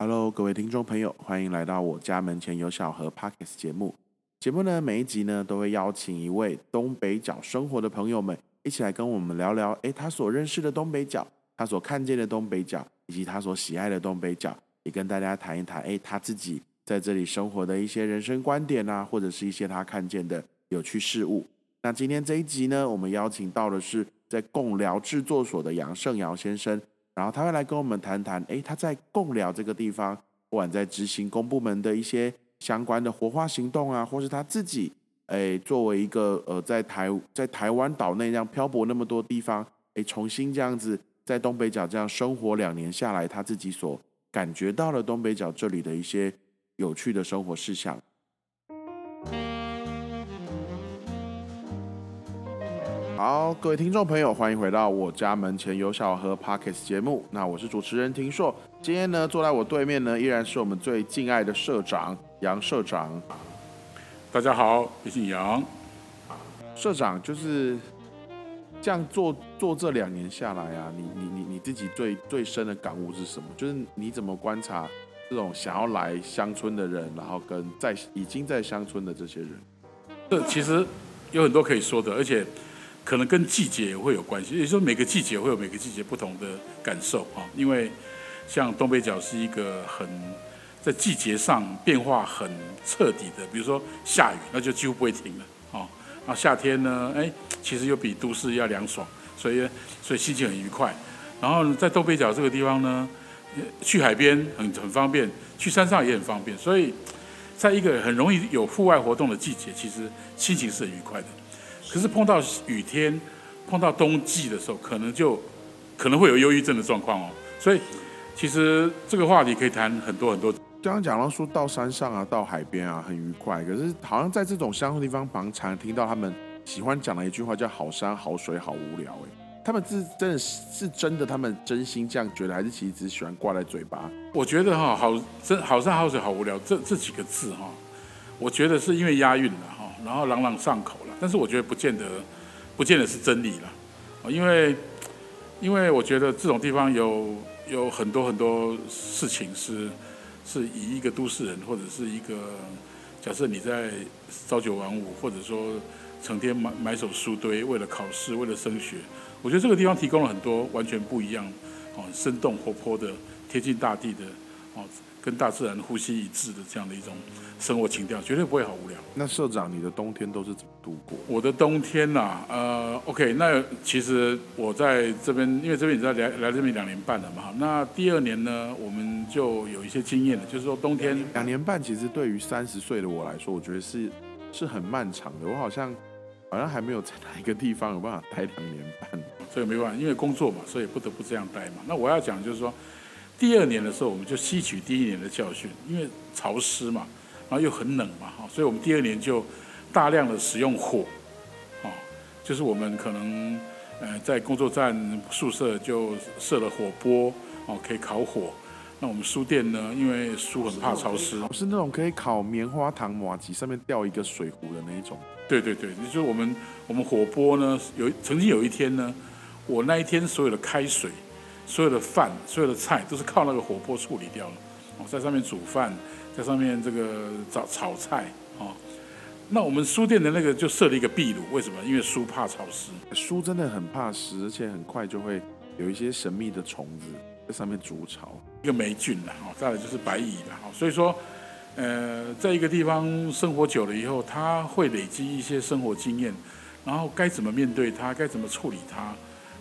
Hello，各位听众朋友，欢迎来到我家门前有小河 Pockets 节目。节目呢，每一集呢都会邀请一位东北角生活的朋友们，一起来跟我们聊聊，诶，他所认识的东北角，他所看见的东北角，以及他所喜爱的东北角，也跟大家谈一谈，诶，他自己在这里生活的一些人生观点啊，或者是一些他看见的有趣事物。那今天这一集呢，我们邀请到的是在共聊制作所的杨胜尧先生。然后他会来跟我们谈谈，哎，他在共寮这个地方，不管在执行公部门的一些相关的活化行动啊，或是他自己，哎，作为一个呃，在台在台湾岛内这样漂泊那么多地方，哎，重新这样子在东北角这样生活两年下来，他自己所感觉到了东北角这里的一些有趣的生活事项。好，各位听众朋友，欢迎回到我家门前有小河 Pockets 节目。那我是主持人庭硕，今天呢，坐在我对面呢，依然是我们最敬爱的社长杨社长。大家好，我姓杨。社长就是这样做做这两年下来啊，你你你你自己最最深的感悟是什么？就是你怎么观察这种想要来乡村的人，然后跟在已经在乡村的这些人？这其实有很多可以说的，而且。可能跟季节也会有关系，也就是说每个季节会有每个季节不同的感受啊。因为像东北角是一个很在季节上变化很彻底的，比如说下雨，那就几乎不会停了啊。然后夏天呢，哎，其实又比都市要凉爽，所以所以心情很愉快。然后在东北角这个地方呢，去海边很很方便，去山上也很方便，所以在一个很容易有户外活动的季节，其实心情是很愉快的。可是碰到雨天，碰到冬季的时候，可能就可能会有忧郁症的状况哦。所以其实这个话题可以谈很多很多。刚刚讲到说到山上啊，到海边啊，很愉快。可是好像在这种乡村地方，常常听到他们喜欢讲的一句话叫“好山好水好无聊”。哎，他们是真的是真的，他们真心这样觉得，还是其实只喜欢挂在嘴巴？我觉得哈，好真好山好水好无聊这这几个字哈，我觉得是因为押韵的哈，然后朗朗上口。但是我觉得不见得，不见得是真理了，因为，因为我觉得这种地方有有很多很多事情是，是以一个都市人或者是一个假设你在朝九晚五，或者说成天买买手书堆，为了考试，为了升学，我觉得这个地方提供了很多完全不一样，哦，生动活泼的，贴近大地的，哦。跟大自然呼吸一致的这样的一种生活情调，绝对不会好无聊。那社长，你的冬天都是怎么度过？我的冬天呐，呃，OK，那其实我在这边，因为这边你知道来来这边两年半了嘛，那第二年呢，我们就有一些经验了，就是说冬天两年半，其实对于三十岁的我来说，我觉得是是很漫长的。我好像好像还没有在哪一个地方有办法待两年半。这个没办法，因为工作嘛，所以不得不这样待嘛。那我要讲就是说。第二年的时候，我们就吸取第一年的教训，因为潮湿嘛，然后又很冷嘛，哈，所以我们第二年就大量的使用火，哦，就是我们可能呃在工作站宿舍就设了火锅，哦，可以烤火。那我们书店呢，因为书很怕潮湿，是那种可以烤棉花糖麻吉，上面吊一个水壶的那一种。对对对，就是我们我们火锅呢，有曾经有一天呢，我那一天所有的开水。所有的饭、所有的菜都是靠那个火锅处理掉了，哦，在上面煮饭，在上面这个炒炒菜，哦，那我们书店的那个就设了一个壁炉，为什么？因为书怕潮湿，书真的很怕湿，而且很快就会有一些神秘的虫子在上面筑巢，一个霉菌啦，哦，再来就是白蚁啦，哦，所以说，呃，在一个地方生活久了以后，它会累积一些生活经验，然后该怎么面对它，该怎么处理它。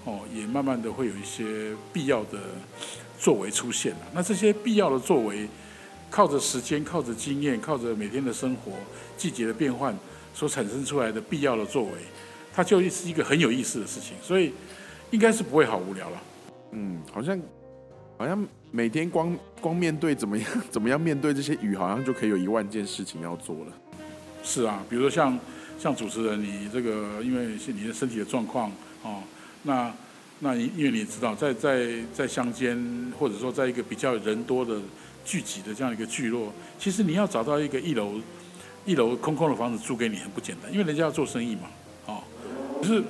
哦，也慢慢的会有一些必要的作为出现了。那这些必要的作为，靠着时间、靠着经验、靠着每天的生活、季节的变换所产生出来的必要的作为，它就是一个很有意思的事情。所以应该是不会好无聊了。嗯，好像好像每天光光面对怎么样 怎么样面对这些雨，好像就可以有一万件事情要做了。是啊，比如说像像主持人，你这个因为是你的身体的状况哦。那，那因为你知道，在在在乡间，或者说在一个比较人多的聚集的这样一个聚落，其实你要找到一个一楼一楼空空的房子租给你很不简单，因为人家要做生意嘛，哦，可是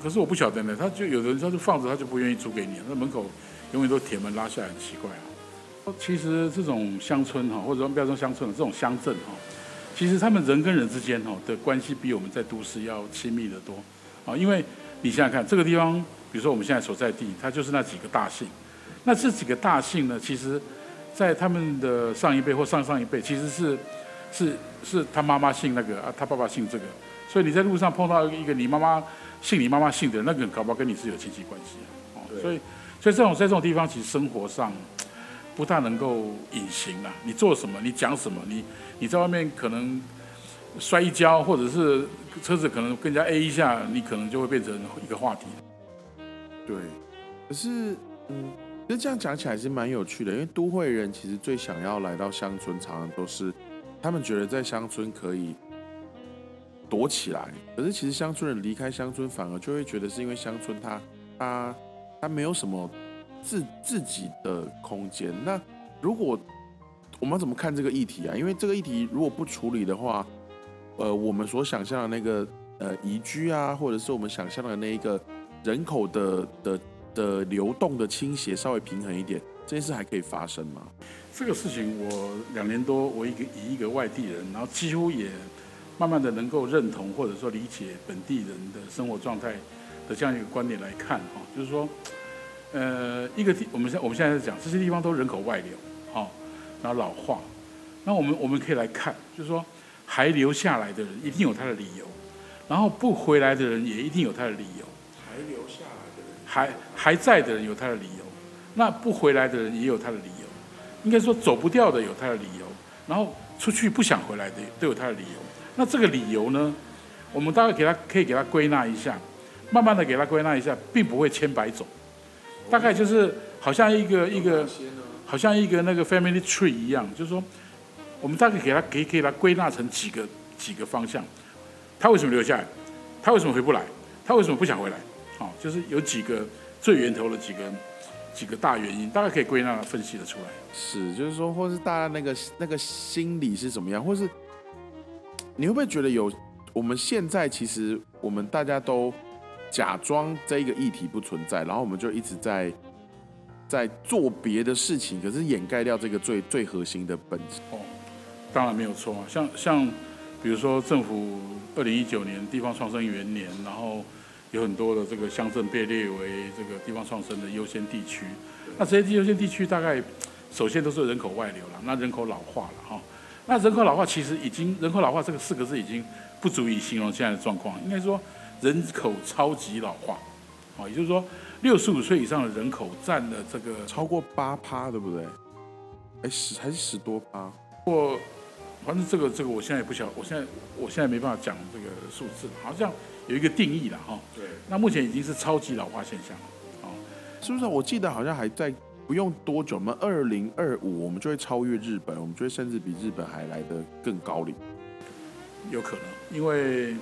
可是我不晓得呢，他就有的人他就放着，他就不愿意租给你，那门口永远都铁门拉下来，很奇怪啊。其实这种乡村哈，或者说不要说乡村了，这种乡镇哈，其实他们人跟人之间哈的关系比我们在都市要亲密得多啊。因为你想想看，这个地方，比如说我们现在所在地，它就是那几个大姓。那这几个大姓呢，其实，在他们的上一辈或上上一辈，其实是是是他妈妈姓那个啊，他爸爸姓这个。所以你在路上碰到一个你妈妈姓你妈妈姓的那个，搞不好跟你是有亲戚关系啊。哦，所以所以这种在这种地方，其实生活上。不大能够隐形啊！你做什么，你讲什么，你你在外面可能摔一跤，或者是车子可能更加 A 一下，你可能就会变成一个话题。对，可是嗯，其实这样讲起来是蛮有趣的，因为都会人其实最想要来到乡村，常常都是他们觉得在乡村可以躲起来，可是其实乡村人离开乡村，反而就会觉得是因为乡村它它它没有什么。自自己的空间，那如果我们怎么看这个议题啊？因为这个议题如果不处理的话，呃，我们所想象的那个呃宜居啊，或者是我们想象的那一个人口的的的流动的倾斜稍微平衡一点，这件事还可以发生吗？这个事情我两年多，我一个以一个外地人，然后几乎也慢慢的能够认同或者说理解本地人的生活状态的这样一个观点来看哈，就是说。呃，一个地，我们现我们现在在讲这些地方都人口外流，好，然后老化，那我们我们可以来看，就是说还留下来的人一定有他的理由，然后不回来的人也一定有他的理由，还留下来的人，还还在的人有他的理由，那不回来的人也有他的理由，应该说走不掉的有他的理由，然后出去不想回来的都有他的理由，那这个理由呢，我们大概给他可以给他归纳一下，慢慢的给他归纳一下，并不会千百种。大概就是好像一个一个，好像一个那个 family tree 一样，就是说，我们大概给他给给他归纳成几个几个方向，他为什么留下来？他为什么回不来？他为什么不想回来？好，就是有几个最源头的几个几个大原因，大概可以归纳分析的出来。是，就是说，或是大家那个那个心理是怎么样，或是你会不会觉得有我们现在其实我们大家都。假装这一个议题不存在，然后我们就一直在在做别的事情，可是掩盖掉这个最最核心的本质。哦，当然没有错啊。像像比如说政府二零一九年地方创生元年，然后有很多的这个乡镇被列为这个地方创生的优先地区。那这些优先地区大概首先都是人口外流了，那人口老化了哈。那人口老化其实已经人口老化这个四个字已经不足以形容现在的状况，应该说。人口超级老化，啊，也就是说，六十五岁以上的人口占了这个超过八趴，对不对？哎，十还是十多趴？或反正这个这个，我现在也不晓，我现在我现在没办法讲这个数字，好像有一个定义了哈。对。那目前已经是超级老化现象，啊，是不是？我记得好像还在不用多久，我们二零二五我们就会超越日本，我们就会甚至比日本还来得更高龄。有可能，因为。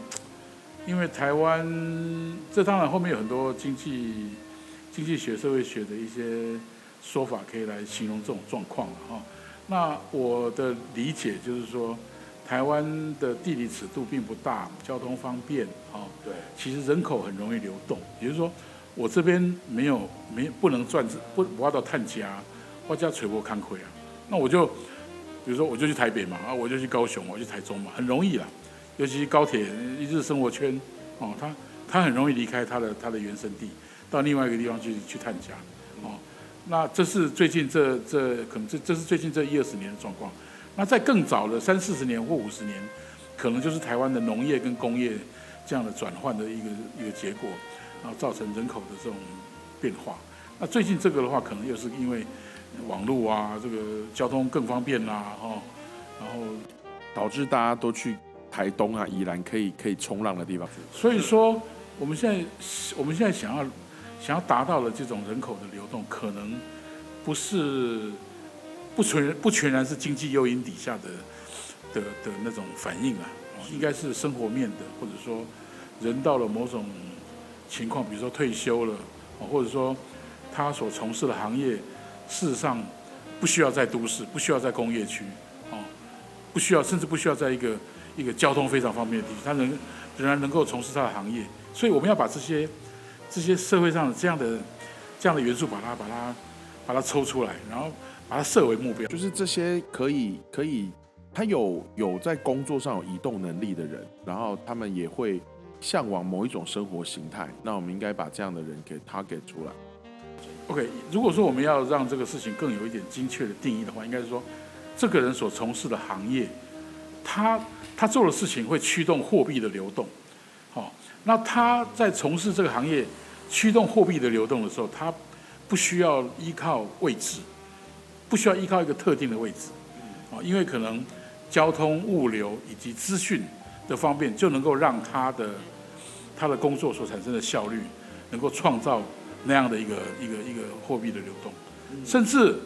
因为台湾，这当然后面有很多经济、经济学、社会学的一些说法可以来形容这种状况了哈。那我的理解就是说，台湾的地理尺度并不大，交通方便啊。对。其实人口很容易流动，也就是说，我这边没有没不能赚不挖到探家，我家垂波看亏啊。那我就，比如说我就去台北嘛，啊我就去高雄，我去台中嘛，很容易啦。尤其是高铁一日生活圈，哦，他他很容易离开他的他的原生地，到另外一个地方去去探家，哦，那这是最近这这可能这这是最近这一二十年的状况。那在更早的三四十年或五十年，可能就是台湾的农业跟工业这样的转换的一个一个结果，然后造成人口的这种变化。那最近这个的话，可能又是因为网络啊，这个交通更方便啦，哦，然后导致大家都去。台东啊，宜兰可以可以冲浪的地方。所以说，我们现在我们现在想要想要达到的这种人口的流动，可能不是不全不全然是经济诱因底下的的的那种反应啊，应该是生活面的，或者说人到了某种情况，比如说退休了，或者说他所从事的行业，事实上不需要在都市，不需要在工业区，哦，不需要，甚至不需要在一个。一个交通非常方便的地区，他能仍然能够从事他的行业，所以我们要把这些这些社会上的这样的这样的元素，把它把它把它抽出来，然后把把它设为目标。就是这些可以可以，他有有在工作上有移动能力的人，然后他们也会向往某一种生活形态。那我们应该把这样的人给 target 出来。OK，如果说我们要让这个事情更有一点精确的定义的话，应该是说，这个人所从事的行业，他他做的事情会驱动货币的流动。好、那他在从事这个行业驱动货币的流动的时候，它不需要依靠位置，不需要依靠一个特定的位置，啊、因为可能交通、物流以及资讯的方便，就能够让它的它的工作所产生的效率，能够创造那样的一个一个一个货币的流动，甚至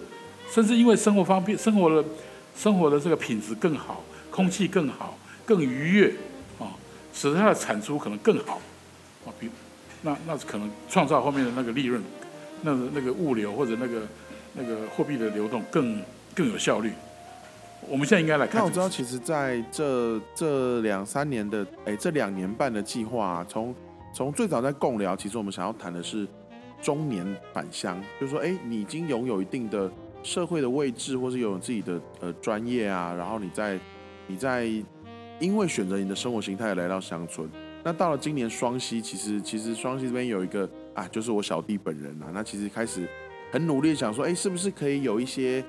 甚至因为生活方便，生活的生活的这个品质更好，空气更好，更愉悦啊，使得它的产出可能更好。啊，比那那可能创造后面的那个利润，那个那个物流或者那个那个货币的流动更更有效率。我们现在应该来看那我知道，其实在这这两三年的，哎，这两年半的计划、啊，从从最早在共聊，其实我们想要谈的是中年返乡，就是说，哎，你已经拥有一定的社会的位置，或是拥有自己的呃专业啊，然后你在你在因为选择你的生活形态来到乡村。那到了今年双溪，其实其实双溪这边有一个啊，就是我小弟本人啊，那其实开始很努力想说，哎，是不是可以有一些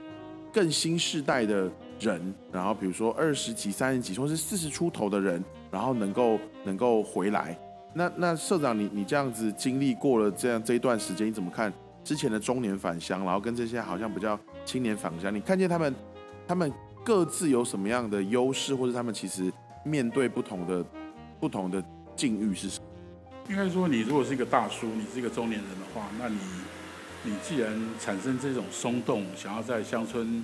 更新世代的人，然后比如说二十几、三十几，或是四十出头的人，然后能够能够回来。那那社长你，你这样子经历过了这样这一段时间，你怎么看之前的中年返乡，然后跟这些好像比较青年返乡，你看见他们他们各自有什么样的优势，或者他们其实面对不同的不同的境遇是什么？应该说，你如果是一个大叔，你是一个中年人的话，那你你既然产生这种松动，想要在乡村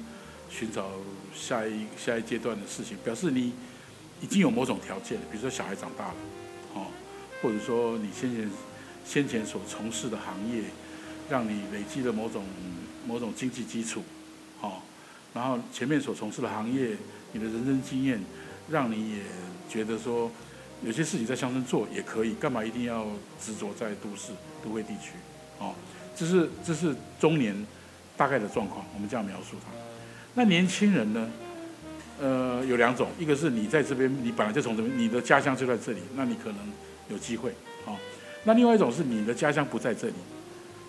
寻找下一下一阶段的事情，表示你已经有某种条件了，比如说小孩长大了，哦，或者说你先前先前所从事的行业，让你累积了某种某种经济基础，哦，然后前面所从事的行业，你的人生经验，让你也觉得说。有些事情在乡村做也可以，干嘛一定要执着在都市都会地区？哦，这是这是中年大概的状况，我们这样描述它。那年轻人呢？呃，有两种，一个是你在这边，你本来就从这边，你的家乡就在这里，那你可能有机会，哦。那另外一种是你的家乡不在这里，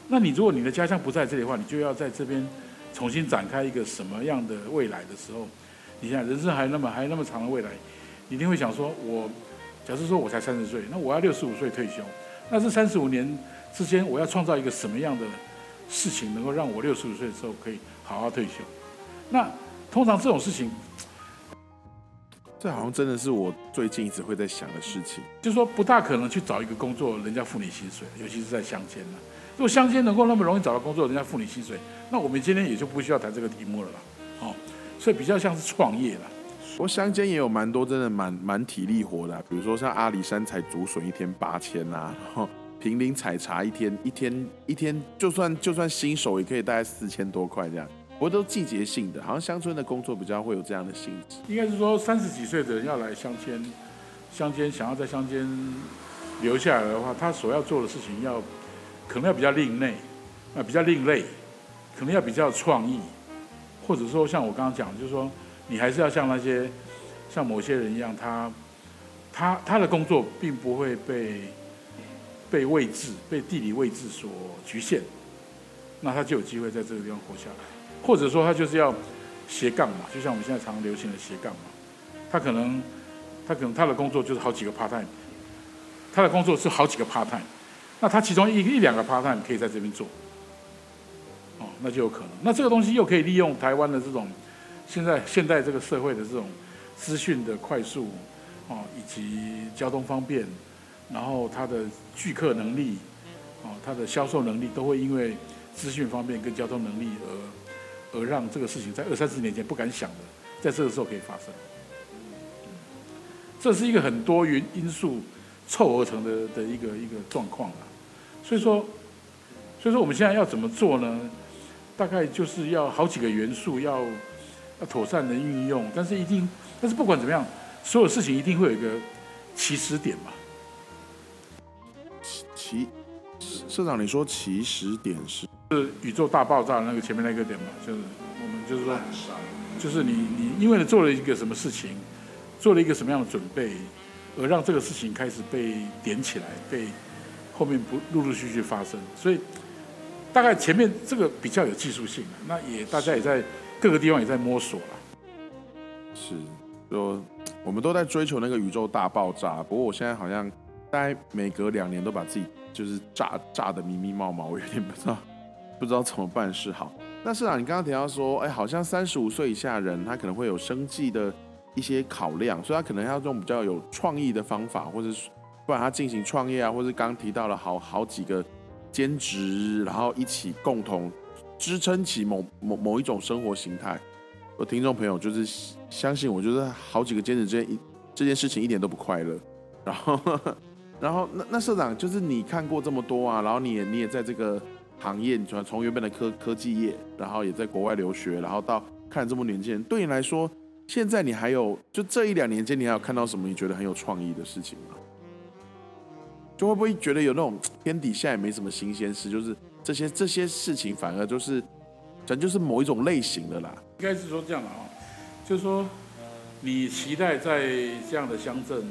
那你如果你的家乡不在这里的话，你就要在这边重新展开一个什么样的未来的时候，你想人生还那么还那么长的未来，你一定会想说，我。假设说我才三十岁，那我要六十五岁退休，那这三十五年之间，我要创造一个什么样的事情，能够让我六十五岁的时候可以好好退休？那通常这种事情，这好像真的是我最近一直会在想的事情。就是说不大可能去找一个工作，人家付你薪水，尤其是在乡间呢。如果乡间能够那么容易找到工作，人家付你薪水，那我们今天也就不需要谈这个题目了啦。哦，所以比较像是创业啦。不过乡间也有蛮多真的蛮蛮体力活的、比如说像阿里山采竹笋一天八千啊，然后平林采茶一天一天一天，就算就算新手也可以大概四千多块这样。不过都季节性的，好像乡村的工作比较会有这样的性质。应该是说三十几岁的人要来乡间，乡间想要在乡间留下来的话，他所要做的事情要可能要比较另类，啊比较另类，可能要比较有创意，或者说像我刚刚讲，就是说你还是要像那些像某些人一样，他他他的工作并不会被被位置、被地理位置所局限，那他就有机会在这个地方活下来。或者说他就是要斜杠嘛，就像我们现在常流行的斜杠嘛，他可能他可能他的工作就是好几个 part time，他的工作是好几个 part time，那他其中一一两个 part time 可以在这边做，哦，那就有可能。那这个东西又可以利用台湾的这种现在现在这个社会的这种资讯的快速，哦，以及交通方便，然后它的聚客能力，哦，它的销售能力都会因为资讯方面跟交通能力而而让这个事情在二三十年前不敢想的，在这个时候可以发生。这是一个很多元因素凑合成的的一个一个状况啊。所以说，所以说我们现在要怎么做呢？大概就是要好几个元素要要妥善的运用，但是一定，但是不管怎么样，所有事情一定会有一个起始点嘛。起社长，你说起始点是？是宇宙大爆炸的那个前面那个点嘛，就是我们就是说，就是你你因为你做了一个什么事情，做了一个什么样的准备，而让这个事情开始被点起来，被后面不陆陆续续发生，所以大概前面这个比较有技术性，那也大家也在各个地方也在摸索了。是，就我们都在追求那个宇宙大爆炸，不过我现在好像大概每隔两年都把自己就是炸炸的迷迷冒冒，我有点不知道 不知道怎么办是好。那市长，你刚刚提到说，哎，好像三十五岁以下人他可能会有生计的一些考量，所以他可能要用比较有创意的方法，或者是不然他进行创业啊，或者刚提到了好好几个兼职，然后一起共同支撑起某某某一种生活形态。我听众朋友就是相信我，就是好几个兼职这件这件事情一点都不快乐。然后，然后那那社长就是你看过这么多啊，然后你也你也在这个行业，你从从原本的科科技业，然后也在国外留学，然后到看了这么年轻人，对你来说，现在你还有就这一两年间，你还有看到什么你觉得很有创意的事情吗？就会不会觉得有那种天底下也没什么新鲜事，就是这些这些事情反而就是，咱就是某一种类型的啦。应该是说这样的啊，就是说，你期待在这样的乡镇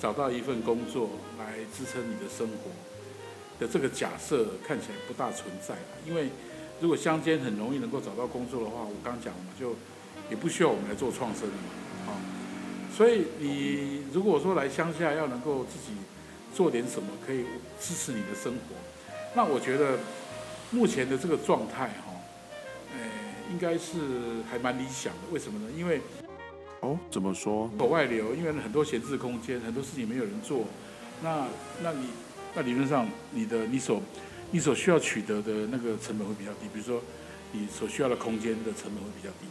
找到一份工作来支撑你的生活的这个假设看起来不大存在因为如果乡间很容易能够找到工作的话，我刚讲了嘛，就也不需要我们来做创生嘛，啊，所以你如果说来乡下要能够自己做点什么可以支持你的生活，那我觉得目前的这个状态哈。应该是还蛮理想的，为什么呢？因为哦，怎么说？口外流，因为很多闲置空间，很多事情没有人做，那那你那理论上你的你所你所需要取得的那个成本会比较低，比如说你所需要的空间的成本会比较低，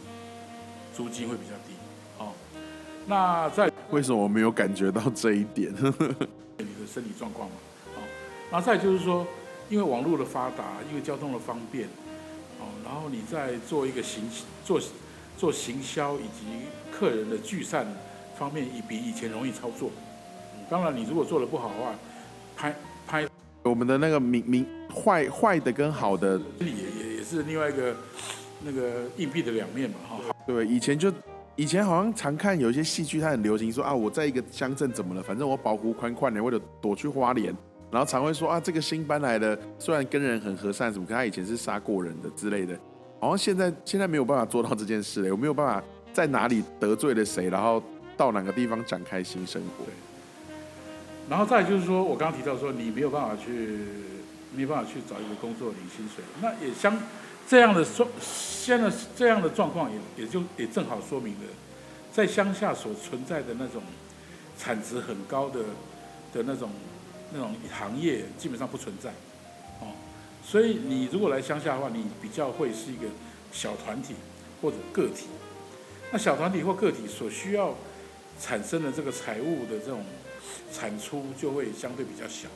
租金会比较低。哦，那在为什么我没有感觉到这一点？你的身体状况嘛，哦，然后再就是说，因为网络的发达，因为交通的方便。哦然后你在做一个行做做行销以及客人的聚散方面，也比以前容易操作。当然，你如果做的不好的话，拍拍我们的那个明明坏坏的跟好的，也也也是另外一个那个硬币的两面嘛，哈。对，以前就以前好像常看有一些戏剧，它很流行说啊，我在一个乡镇怎么了，反正我保护宽宽的，为了躲去花莲。然后常会说啊，这个新搬来的虽然跟人很和善什么，可他以前是杀过人的之类的。好像现在现在没有办法做到这件事了，我没有办法在哪里得罪了谁，然后到哪个地方展开新生活。然后再就是说，我刚刚提到说你没有办法去，没有办法去找一个工作领薪水，那也相这样的状，现在这样的状况也也就也正好说明了，在乡下所存在的那种产值很高的的那种。那种行业基本上不存在，哦，所以你如果来乡下的话，你比较会是一个小团体或者个体。那小团体或个体所需要产生的这个财务的这种产出就会相对比较小。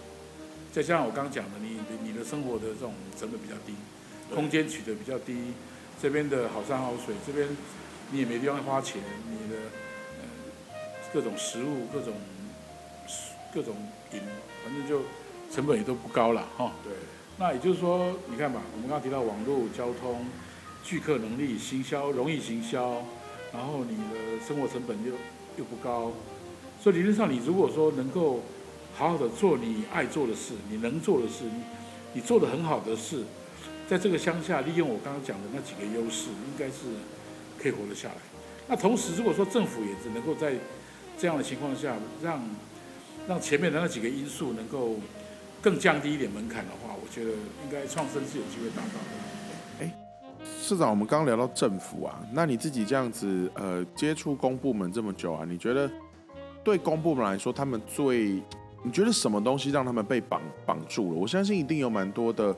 再加上我刚刚讲的，你你的生活的这种成本比较低，空间取得比较低，这边的好山好水，这边你也没地方花钱，你的呃各种食物各种。各种饮，反正就成本也都不高了哈。对。那也就是说，你看吧，我们刚刚提到网络交通、聚客能力、行销容易行销，然后你的生活成本又又不高，所以理论上你如果说能够好好的做你爱做的事，你能做的事，你你做的很好的事，在这个乡下利用我刚刚讲的那几个优势，应该是可以活得下来。那同时，如果说政府也只能够在这样的情况下让让前面的那几个因素能够更降低一点门槛的话，我觉得应该创生是有机会达到的。哎，市长，我们刚刚聊到政府啊，那你自己这样子呃接触公部门这么久啊，你觉得对公部门来说，他们最你觉得什么东西让他们被绑绑住了？我相信一定有蛮多的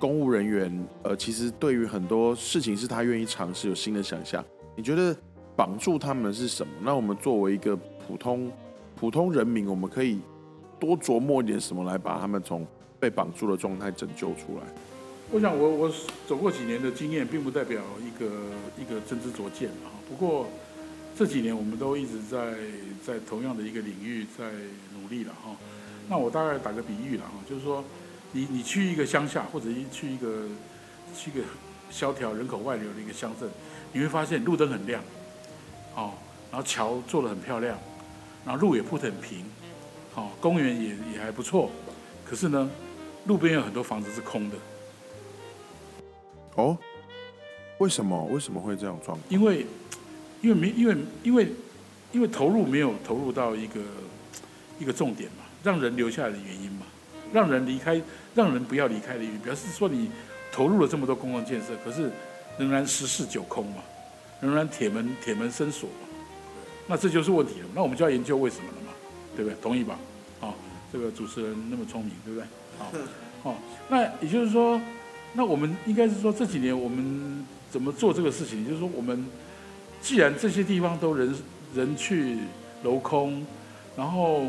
公务人员，呃，其实对于很多事情是他愿意尝试，有新的想象。你觉得绑住他们是什么？那我们作为一个普通。普通人民，我们可以多琢磨一点什么来把他们从被绑住的状态拯救出来。我想，我我走过几年的经验，并不代表一个一个真知灼见啊。不过这几年，我们都一直在在同样的一个领域在努力了哈。那我大概打个比喻了哈，就是说，你你去一个乡下，或者一去一个去一个萧条人口外流的一个乡镇，你会发现路灯很亮，哦，然后桥做的很漂亮，然后路也铺得很平，哦，公园也也还不错，可是呢，路边有很多房子是空的，哦，为什么？为什么会这样状况？因为因为没因为因为因为投入没有投入到一个一个重点嘛，让人留下来的原因嘛，让人离开，让人不要离开的原因，表示说你投入了这么多公共建设，可是仍然十室九空嘛，仍然铁门铁门深锁嘛，那这就是问题了。那我们就要研究为什么了嘛，对不对？同意吧？哦，这个主持人那么聪明，对不对？好，哦，那也就是说，那我们应该是说这几年我们怎么做这个事情？就是说，我们既然这些地方都人人去楼空，然后，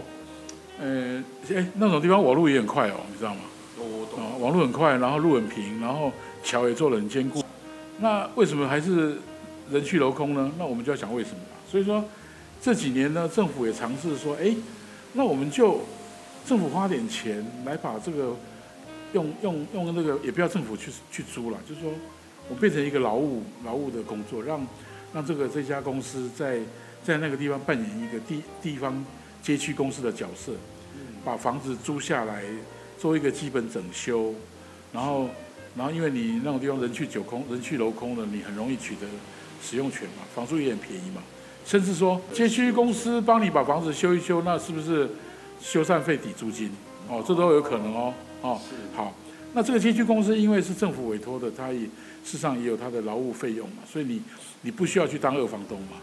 呃，哎，那种地方网络也很快哦，你知道吗？我懂。啊，网络很快，然后路很平，然后桥也做得很坚固。那为什么还是人去楼空呢？那我们就要想为什么嘛。所以说这几年呢，政府也尝试说，哎，那我们就政府花点钱来把这个用用用那个，也不要政府去去租了，就是说我变成一个劳务劳务的工作，让让这个这家公司在在那个地方扮演一个地地方街区公司的角色，把房子租下来做一个基本整修，然后然后因为你那种地方人去九空人去楼空了，你很容易取得使用权嘛，房租也很便宜嘛，甚至说街区公司帮你把房子修一修，那是不是修缮费抵租金？哦，这都有可能哦。哦，好，那这个街区公司因为是政府委托的，它也事实上也有它的劳务费用嘛，所以你你不需要去当二房东嘛。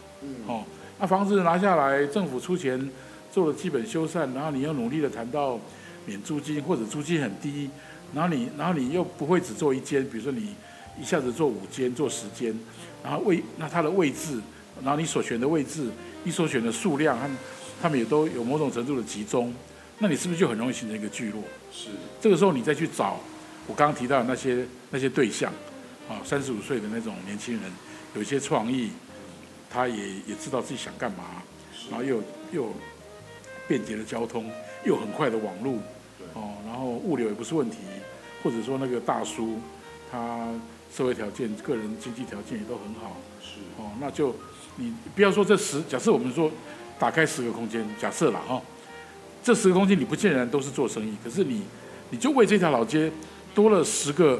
哦，那房子拿下来，政府出钱做了基本修缮，然后你又努力的谈到免租金或者租金很低，然后你然后你又不会只做一间，比如说你一下子做五间、做十间，然后位那它的位置，然后你所选的位置，你所选的数量他们他们也都有某种程度的集中，那你是不是就很容易形成一个聚落？是。这个时候你再去找我刚刚提到的那些那些对象，啊，三十五岁的那种年轻人，有一些创意，他也也知道自己想干嘛，然后又又便捷的交通，又很快的网络，哦，然后物流也不是问题，或者说那个大叔，他社会条件、个人经济条件也都很好，是。哦，那就你不要说这十，假设我们说打开十个空间，假设了哈，这十个空间你不见然都是做生意，可是你你就为这条老街多了十个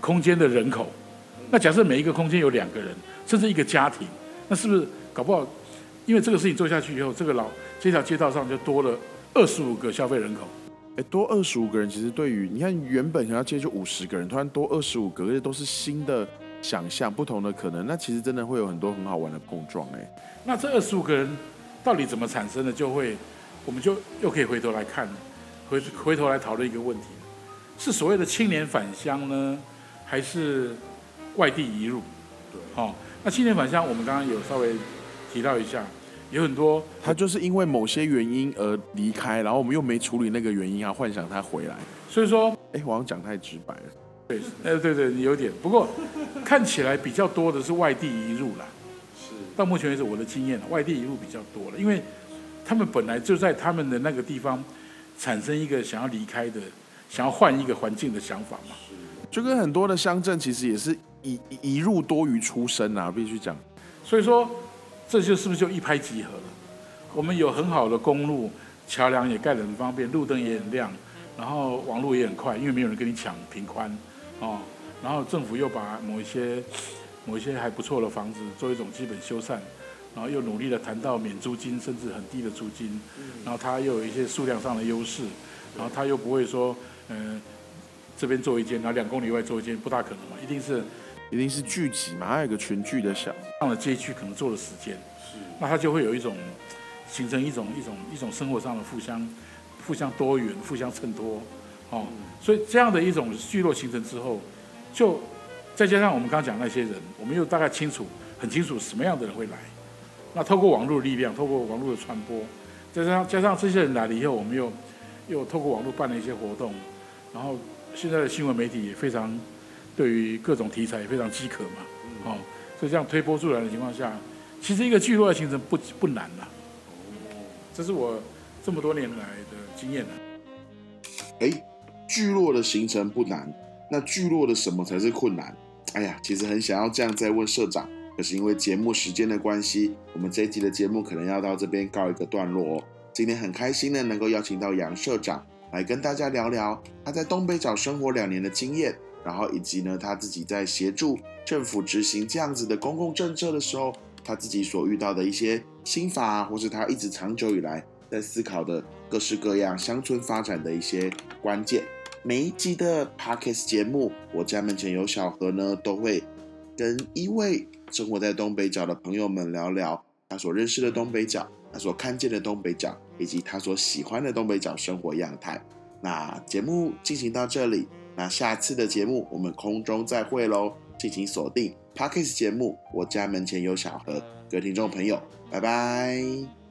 空间的人口，那假设每一个空间有两个人，甚至一个家庭，那是不是搞不好？因为这个事情做下去以后，这个老这条街道上就多了二十五个消费人口。哎，多二十五个人，其实对于你看原本想要接就五十个人，突然多二十五个，而且都是新的想象、不同的可能，那其实真的会有很多很好玩的碰撞。哎，那这二十五个人到底怎么产生的？就会，我们就又可以回头来看，回回头来讨论一个问题：是所谓的青年返乡呢，还是外地移入？对，好、那青年返乡，我们刚刚有稍微提到一下，有很多他就是因为某些原因而离开，然后我们又没处理那个原因啊，幻想他回来。所以说，哎，我好像讲太直白了。对，呃，对对，有点。不过看起来比较多的是外地移入啦。是，到目前为止，我的经验，外地移入比较多了，因为他们本来就在他们的那个地方产生一个想要离开的、想要换一个环境的想法嘛。就跟很多的乡镇其实也是移移入多于出生啊，必须讲。所以说，这就是不是就一拍即合了？我们有很好的公路，桥梁也盖得很方便，路灯也很亮，然后网络也很快，因为没有人跟你抢平宽，哦，然后政府又把某一些某一些还不错的房子做一种基本修缮，然后又努力的谈到免租金，甚至很低的租金，然后它又有一些数量上的优势，然后它又不会说，嗯、这边做一间，然后两公里外做一间，不大可能嘛，一定是一定是聚集嘛，还有一个群聚的小。上了街区可能做了时间，是那它就会有一种形成一种一种一种生活上的互相互相多元、互相衬托，哦，所以这样的一种聚落形成之后，就再加上我们刚刚讲那些人，我们又大概清楚很清楚什么样的人会来，那透过网络力量，透过网络的传播，再加上加上这些人来了以后，我们又又透过网络办了一些活动，然后现在的新闻媒体也非常对于各种题材也非常饥渴嘛，哦。所以这样推波助澜的情况下，其实一个聚落的形成不不难啦。这是我这么多年来的经验了。哎，聚落的形成不难，那聚落的什么才是困难？哎呀，其实很想要这样再问社长，可是因为节目时间的关系，我们这一集的节目可能要到这边告一个段落哦。今天很开心呢，能够邀请到杨社长来跟大家聊聊他在东北角生活两年的经验，然后以及呢他自己在协助政府执行这样子的公共政策的时候，他自己所遇到的一些心法，或是他一直长久以来在思考的各式各样乡村发展的一些关键。每一集的 Podcast 节目，我家门前有小河呢，都会跟一位生活在东北角的朋友们聊聊他所认识的东北角，他所看见的东北角。以及他所喜欢的东北角生活样态。那节目进行到这里，那下次的节目我们空中再会喽！敬请锁定 Parkes 节目，我家门前有小河，各位听众朋友，拜拜。